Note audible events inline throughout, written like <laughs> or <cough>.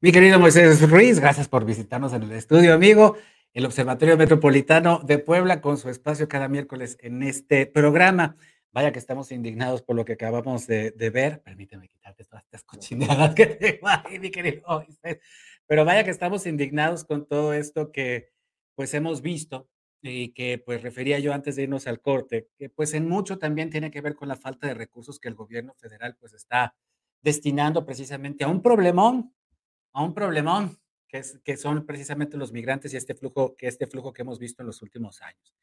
Mi querido Moisés Ruiz, gracias por visitarnos en el estudio, amigo. El Observatorio Metropolitano de Puebla con su espacio cada miércoles en este programa. Vaya que estamos indignados por lo que acabamos de, ver. Permíteme quitarte todas estas cochinadas que tengo ahí, mi querido Moisés. Pero vaya que estamos indignados con todo esto que pues hemos visto y que pues refería yo antes de irnos al corte, que pues en mucho también tiene que ver con la falta de recursos que el gobierno federal pues está destinando precisamente a un problemón a un problemón, que, es, que son precisamente los migrantes y este flujo, que este flujo que hemos visto en los últimos años.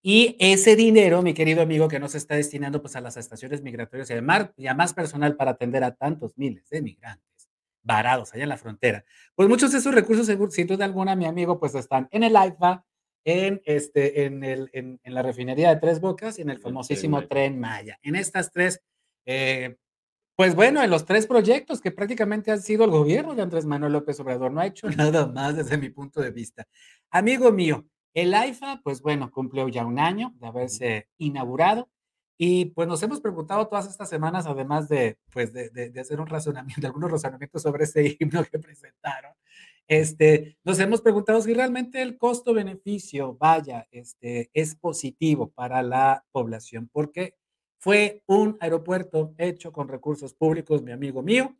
Y ese dinero, mi querido amigo, que no se está destinando pues, a las estaciones migratorias y a, y a más personal para atender a tantos miles de migrantes varados allá en la frontera, pues muchos de esos recursos, sin duda alguna, mi amigo, pues están en el AIFA, en, este, en, el, en, la refinería de Tres Bocas y en el famosísimo Tren Maya. En estas tres eh, pues bueno, en los tres proyectos que prácticamente han sido el gobierno de Andrés Manuel López Obrador, no ha hecho <laughs> nada más desde mi punto de vista. Amigo mío, el AIFA, pues bueno, cumplió ya un año de haberse inaugurado y pues nos hemos preguntado todas estas semanas, además de, pues de, de, hacer un razonamiento, <laughs> algunos razonamientos sobre ese himno que presentaron, este, nos hemos preguntado si realmente el costo-beneficio, vaya, este, es positivo para la población, porque fue un aeropuerto hecho con recursos públicos, mi amigo mío,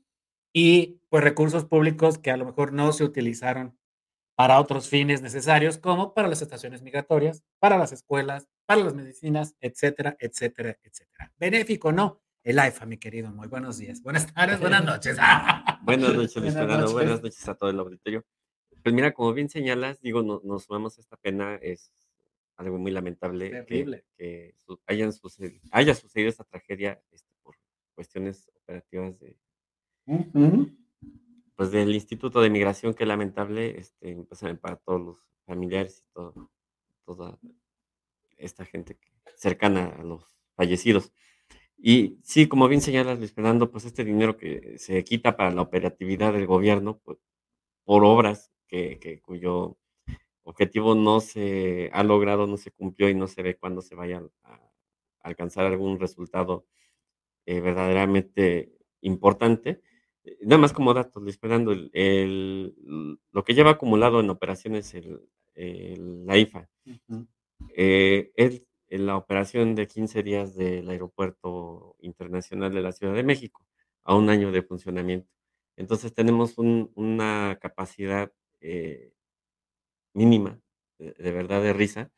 y pues recursos públicos que a lo mejor no se utilizaron para otros fines necesarios, como para las estaciones migratorias, para las escuelas, para las medicinas, etcétera, etcétera, etcétera. Benéfico, no. El AIFA, mi querido, muy buenos días. Buenas tardes, buenas noches. <laughs> buenas noches, Luis Fernando. Buenas noches a todo el auditorio. Pues mira, como bien señalas, digo, nos sumamos a esta pena, es algo muy lamentable que, que hayan sucedido, haya sucedido esta tragedia este, por cuestiones operativas de, pues del Instituto de Migración, que lamentable, este, para todos los familiares y todo, toda esta gente cercana a los fallecidos. Y sí, como bien señalas, Luis Fernando, pues este dinero que se quita para la operatividad del gobierno, pues, por obras que, que cuyo objetivo no se ha logrado, no se cumplió y no se ve cuándo se vaya a, alcanzar algún resultado eh, verdaderamente importante. Eh, nada más como datos, esperando el, lo que lleva acumulado en operaciones el, la IFA. Eh, es la operación de 15 días del Aeropuerto Internacional de la Ciudad de México a un año de funcionamiento. Entonces tenemos una capacidad mínima, de, verdad de risa,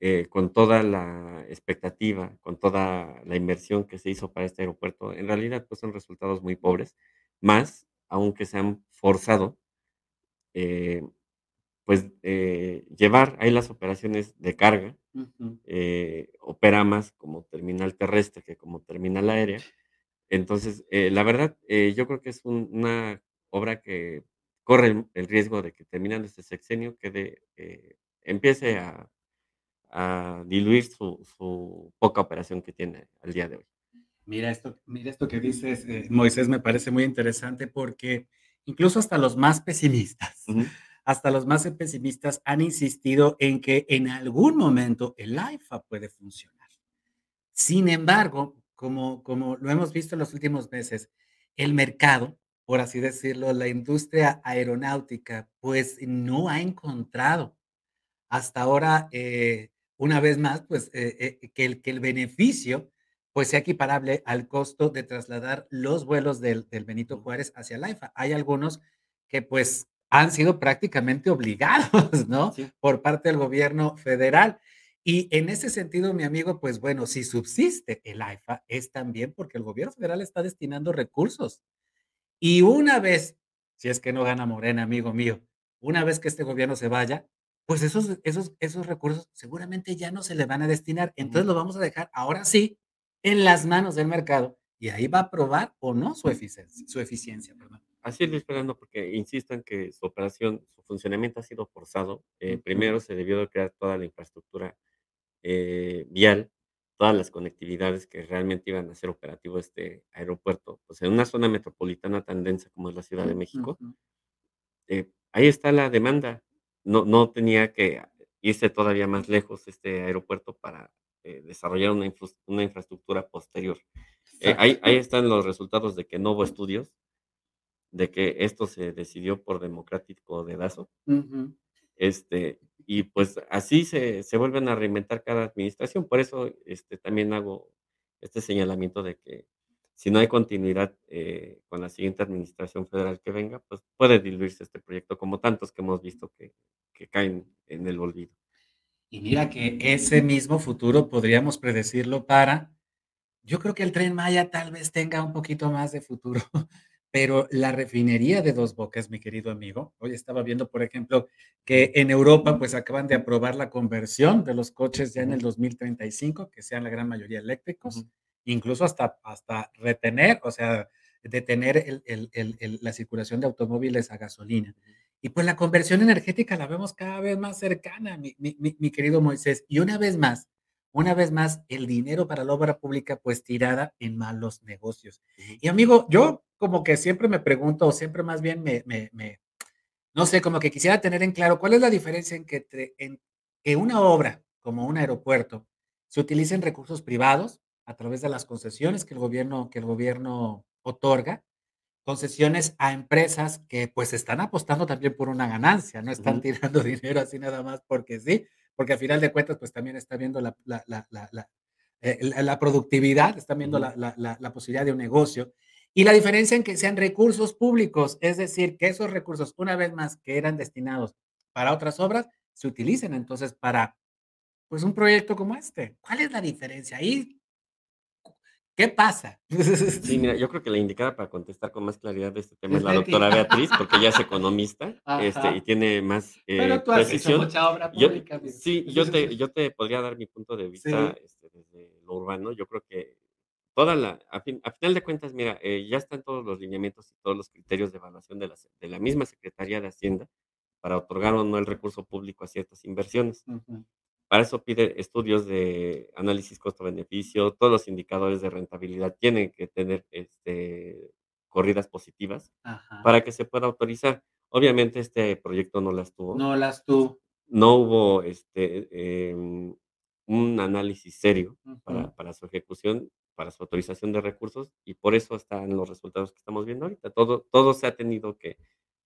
eh, con toda la expectativa, con toda la inversión que se hizo para este aeropuerto, en realidad pues son resultados muy pobres, más aunque se han forzado, eh, pues eh, llevar ahí las operaciones de carga, opera más como terminal terrestre que como terminal aérea. Entonces, la verdad, yo creo que es una obra que corre el, riesgo de que terminando este sexenio quede, eh, empiece a, diluir su, poca operación que tiene al día de hoy. Mira esto, mira esto que dices, eh, Moisés, me parece muy interesante porque incluso hasta los más pesimistas, hasta los más pesimistas han insistido en que en algún momento el AIFA puede funcionar. Sin embargo, como, como lo hemos visto en los últimos meses, el mercado por así decirlo, la industria aeronáutica, pues no ha encontrado hasta ahora, eh, una vez más, pues eh, eh, que, el, que el beneficio pues sea equiparable al costo de trasladar los vuelos del, del Benito Juárez hacia la IFA. Hay algunos que pues han sido prácticamente obligados, <laughs> ¿no? Por parte del gobierno federal. Y en ese sentido, mi amigo, pues bueno, si subsiste el AIFA, es también porque el gobierno federal está destinando recursos y una vez, si es que no gana Morena, amigo mío, una vez que este gobierno se vaya, pues esos, esos, esos recursos seguramente ya no se le van a destinar. Entonces lo vamos a dejar ahora sí en las manos del mercado y ahí va a probar o no su eficiencia. Su eficiencia Así es, esperando, porque insisto en que su operación, su funcionamiento ha sido forzado. Eh, primero se debió de crear toda la infraestructura eh, vial todas las conectividades que realmente iban a ser operativo este aeropuerto, pues en una zona metropolitana tan densa como es la Ciudad de México, eh, ahí está la demanda. No, no tenía que irse todavía más lejos este aeropuerto para eh, desarrollar una, una, infraestructura posterior. Eh, ahí, ahí, están los resultados de que no hubo estudios, de que esto se decidió por democrático dedazo. Este, y pues así se, se, vuelven a reinventar cada administración. Por eso este, también hago este señalamiento de que si no hay continuidad eh, con la siguiente administración federal que venga, pues puede diluirse este proyecto, como tantos que hemos visto que, que caen en el olvido. Y mira que ese mismo futuro podríamos predecirlo para, yo creo que el tren Maya tal vez tenga un poquito más de futuro, <laughs> pero la refinería de Dos Bocas, mi querido amigo, hoy estaba viendo, por ejemplo, que en Europa pues acaban de aprobar la conversión de los coches ya en el 2035, que sean la gran mayoría eléctricos, incluso hasta, hasta retener, o sea, detener la circulación de automóviles a gasolina. Y pues la conversión energética la vemos cada vez más cercana, mi, mi, querido Moisés. Y una vez más, una vez más, el dinero para la obra pública pues tirada en malos negocios. Y amigo, yo como que siempre me pregunto, o siempre más bien me, me, me, no sé, como que quisiera tener en claro cuál es la diferencia en que, en que una obra como un aeropuerto se utilicen recursos privados a través de las concesiones que el gobierno, que el gobierno otorga concesiones a empresas que pues están apostando también por una ganancia, no están tirando <laughs> dinero así nada más porque sí, porque al final de cuentas pues también está viendo la, la, la, eh, la productividad, están viendo la, posibilidad de un negocio. Y la diferencia en que sean recursos públicos, es decir, que esos recursos, una vez más, que eran destinados para otras obras, se utilicen entonces para pues un proyecto como este. ¿Cuál es la diferencia? Ahí ¿Qué pasa? Sí, mira, <laughs> yo creo que la indicada para contestar con más claridad de este tema es la doctora Beatriz, <laughs> porque ella es economista este, y tiene más eh, Pero tú has Hecho mucha obra pública. sí, yo te, yo te podría dar mi punto de vista este, desde lo urbano. Yo creo que toda la, a, final de cuentas, mira, eh, ya están todos los lineamientos y todos los criterios de evaluación de la, de la misma Secretaría de Hacienda para otorgar o no el recurso público a ciertas inversiones. Para eso pide estudios de análisis costo-beneficio, todos los indicadores de rentabilidad tienen que tener este, corridas positivas para que se pueda autorizar. Obviamente este proyecto no las tuvo. No las tuvo. No hubo este, em, un análisis serio para, para, su ejecución, para su autorización de recursos y por eso están los resultados que estamos viendo ahorita. Todo, todo se ha tenido que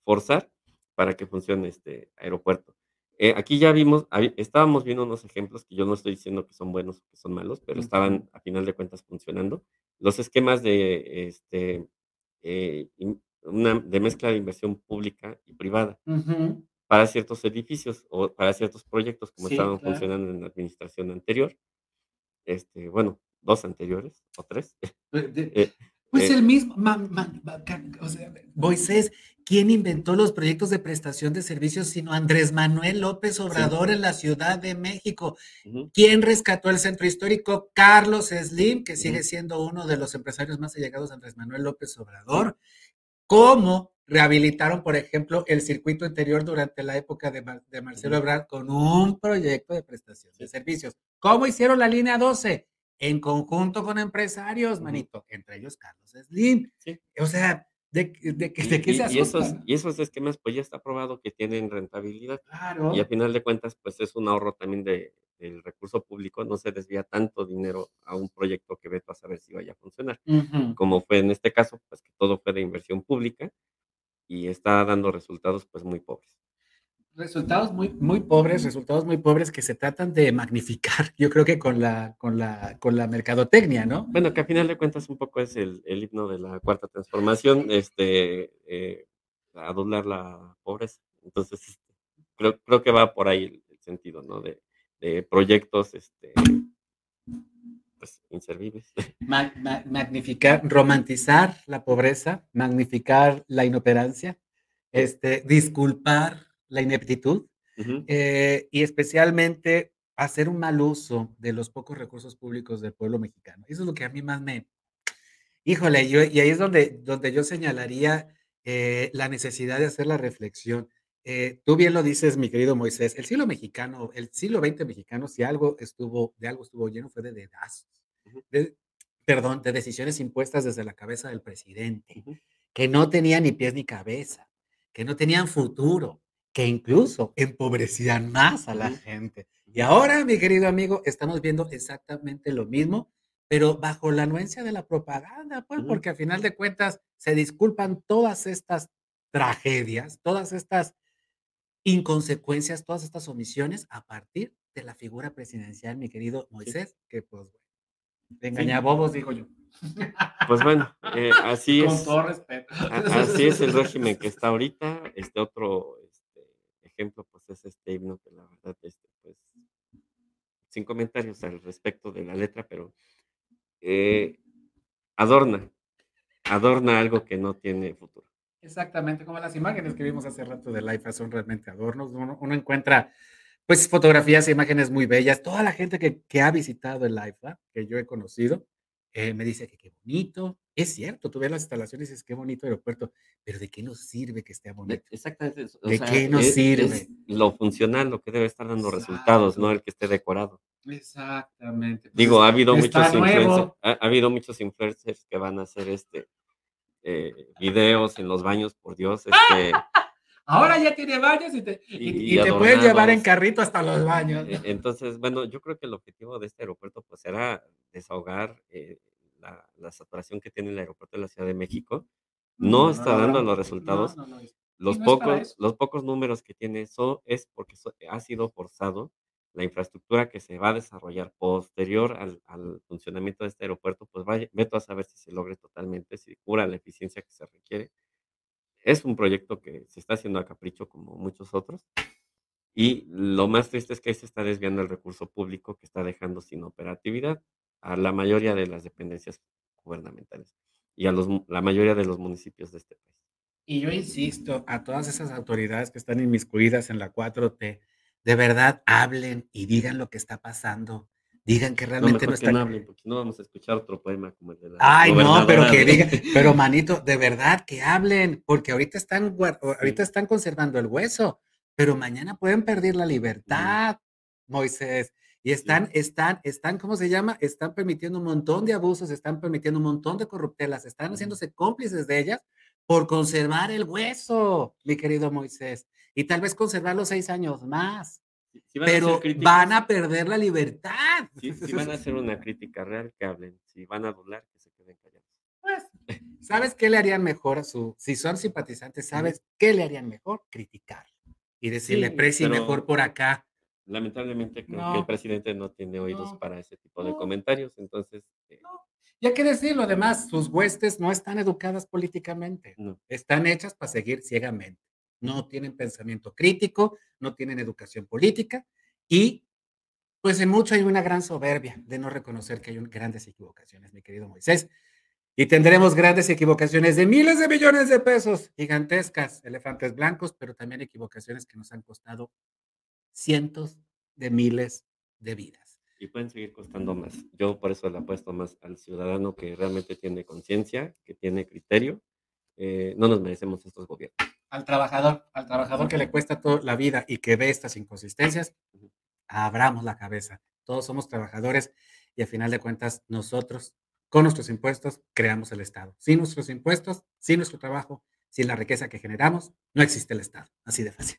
forzar para que funcione este aeropuerto. Eh, aquí ya vimos, estábamos viendo unos ejemplos que yo no estoy diciendo que son buenos o que son malos, pero estaban a final de cuentas funcionando. Los esquemas de, este, eh, una, de mezcla de inversión pública y privada para ciertos edificios o para ciertos proyectos como estaban funcionando en la administración anterior. Este, bueno, dos anteriores o tres. Pues, <laughs> eh, pues el mismo, o sea, Moisés, ¿quién inventó los proyectos de prestación de servicios sino Andrés Manuel López Obrador en la Ciudad de México? ¿Quién rescató el centro histórico? Carlos Slim, que sigue siendo uno de los empresarios más allegados a Andrés Manuel López Obrador. ¿Cómo rehabilitaron, por ejemplo, el circuito interior durante la época de, Marcelo Ebrard con un proyecto de prestación de servicios? ¿Cómo hicieron la línea 12? En conjunto con empresarios, manito, entre ellos Carlos Slim. O sea, ¿de, de, qué se y esos, y esos esquemas, pues ya está probado que tienen rentabilidad. Claro. Y a final de cuentas, pues es un ahorro también de, del recurso público, no se desvía tanto dinero a un proyecto que veto a saber si vaya a funcionar. Como fue en este caso, pues que todo fue de inversión pública y está dando resultados pues muy pobres resultados muy, muy pobres, resultados muy pobres que se tratan de magnificar, yo creo que con la, con la, con la mercadotecnia, ¿no? Bueno, que a final de cuentas un poco es el, el himno de la cuarta transformación, este, eh, adular la pobreza. Entonces, este, creo, creo que va por ahí el, sentido, ¿no? De, de, proyectos, este, pues, inservibles. <laughs> magnificar, romantizar la pobreza, magnificar la inoperancia, este, disculpar la ineptitud eh, y especialmente hacer un mal uso de los pocos recursos públicos del pueblo mexicano. Eso es lo que a mí más me... Híjole, yo, y ahí es donde, donde yo señalaría eh, la necesidad de hacer la reflexión. Eh, tú bien lo dices, mi querido Moisés, el siglo mexicano, el siglo XX mexicano, si algo estuvo, de algo estuvo lleno, fue de dedazos, perdón, de decisiones impuestas desde la cabeza del presidente, que no tenían ni pies ni cabeza, que no tenían futuro, que incluso empobrecían más a la gente. Y ahora, mi querido amigo, estamos viendo exactamente lo mismo, pero bajo la anuencia de la propaganda, pues, porque al final de cuentas se disculpan todas estas tragedias, todas estas inconsecuencias, todas estas omisiones a partir de la figura presidencial, mi querido Moisés, que pues, engaña bobos, digo yo. Pues bueno, eh, así <laughs> Con es. todo respeto. Así es el <laughs> régimen que está ahorita. Este otro ejemplo, pues es este himno que la verdad, este, pues, sin comentarios al respecto de la letra, pero eh, adorna, adorna algo que no tiene futuro. Exactamente, como las imágenes que vimos hace rato de Life son realmente adornos. Uno, uno encuentra pues fotografías e imágenes muy bellas. Toda la gente que, que ha visitado el IFA, que yo he conocido, eh, me dice que qué bonito. Es cierto, tú ves las instalaciones y dices qué bonito aeropuerto, pero ¿de qué nos sirve que esté bonito? Exactamente. o ¿De sea, qué nos es- sirve? es lo funcional lo que debe estar dando resultados, no el que esté decorado. Exactamente. Digo, ha habido Pues muchos influencers, ha habido muchos influencers que van a hacer este eh, videos en los baños, por Dios, <laughs> este, Ahora ya tiene baños y te, y- Y- y te pueden llevar en carrito hasta los baños. eh, entonces, bueno, yo creo que el objetivo de este aeropuerto pues era desahogar eh, la, la saturación que tiene el aeropuerto de la Ciudad de México. No está dando los resultados. No, no. Los no pocos, los pocos números que tiene eso es porque ha sido forzado la infraestructura que se va a desarrollar posterior al, al funcionamiento de este aeropuerto, pues vaya, veto a saber si se logre totalmente, si cura la eficiencia que se requiere. Es un proyecto que se está haciendo a capricho como muchos otros. Y lo más triste es que se está desviando el recurso público que está dejando sin operatividad a la mayoría de las dependencias gubernamentales y a los, la mayoría de los municipios de este país. Y yo insisto a todas esas autoridades que están inmiscuidas en la 4T, de verdad hablen y digan lo que está pasando. Digan que No, realmente no, que están. no hablen, porque no vamos a escuchar otro poema como el de la Ay, no, pero que digan, <laughs> pero manito, de verdad que hablen, porque ahorita están, ahorita están conservando el hueso, pero mañana pueden perder la libertad, Moisés. Y están, están, están, ¿cómo se llama? Están permitiendo un montón de abusos, están permitiendo un montón de corruptelas, están Ujú. haciéndose cómplices de ellas por conservar el hueso, mi querido Moisés. Y tal vez conservarlo seis años más, Van pero van a perder la libertad. Si, van a hacer una crítica real, que hablen. Si van a adular, que se queden callados. Pues, ¿sabes qué le harían mejor a su, si son simpatizantes, ¿sabes qué le harían mejor? Criticar y decirle, Presi, mejor por acá. Lamentablemente creo que el presidente no tiene oídos No. para ese tipo de No. comentarios, entonces eh, Y hay que decirlo, además, sus huestes no están educadas políticamente, no. están hechas para seguir ciegamente. No tienen pensamiento crítico, no tienen educación política y pues en mucho hay una gran soberbia de no reconocer que hay grandes equivocaciones, mi querido Moisés. Y tendremos grandes equivocaciones de miles de millones de pesos, gigantescas, elefantes blancos, pero también equivocaciones que nos han costado cientos de miles de vidas. Y pueden seguir costando más. Yo por eso le apuesto más al ciudadano que realmente tiene conciencia, que tiene criterio. Eh, no nos merecemos estos gobiernos. Al trabajador, al trabajador que le cuesta toda la vida y que ve estas inconsistencias, abramos la cabeza. Todos somos trabajadores y al final de cuentas nosotros, con nuestros impuestos, creamos el Estado. Sin nuestros impuestos, sin nuestro trabajo, sin la riqueza que generamos, no existe el Estado. Así de fácil.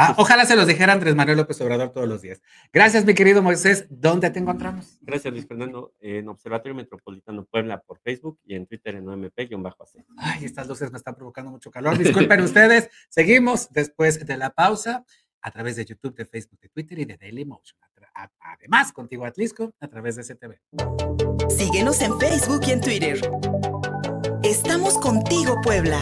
Ah, ojalá se los dijera Andrés Manuel López Obrador todos los días. Gracias, mi querido Moisés. ¿Dónde te encontramos? Gracias, Luis Fernando. En Observatorio Metropolitano Puebla por Facebook y en Twitter en OMP-AC. Ay, estas luces me están provocando mucho calor. Disculpen ustedes. Seguimos después de la pausa a través de YouTube, de Facebook, de Twitter y de Dailymotion. Además, contigo Atlisco a través de STV. Síguenos en Facebook y en Twitter. Estamos contigo, Puebla.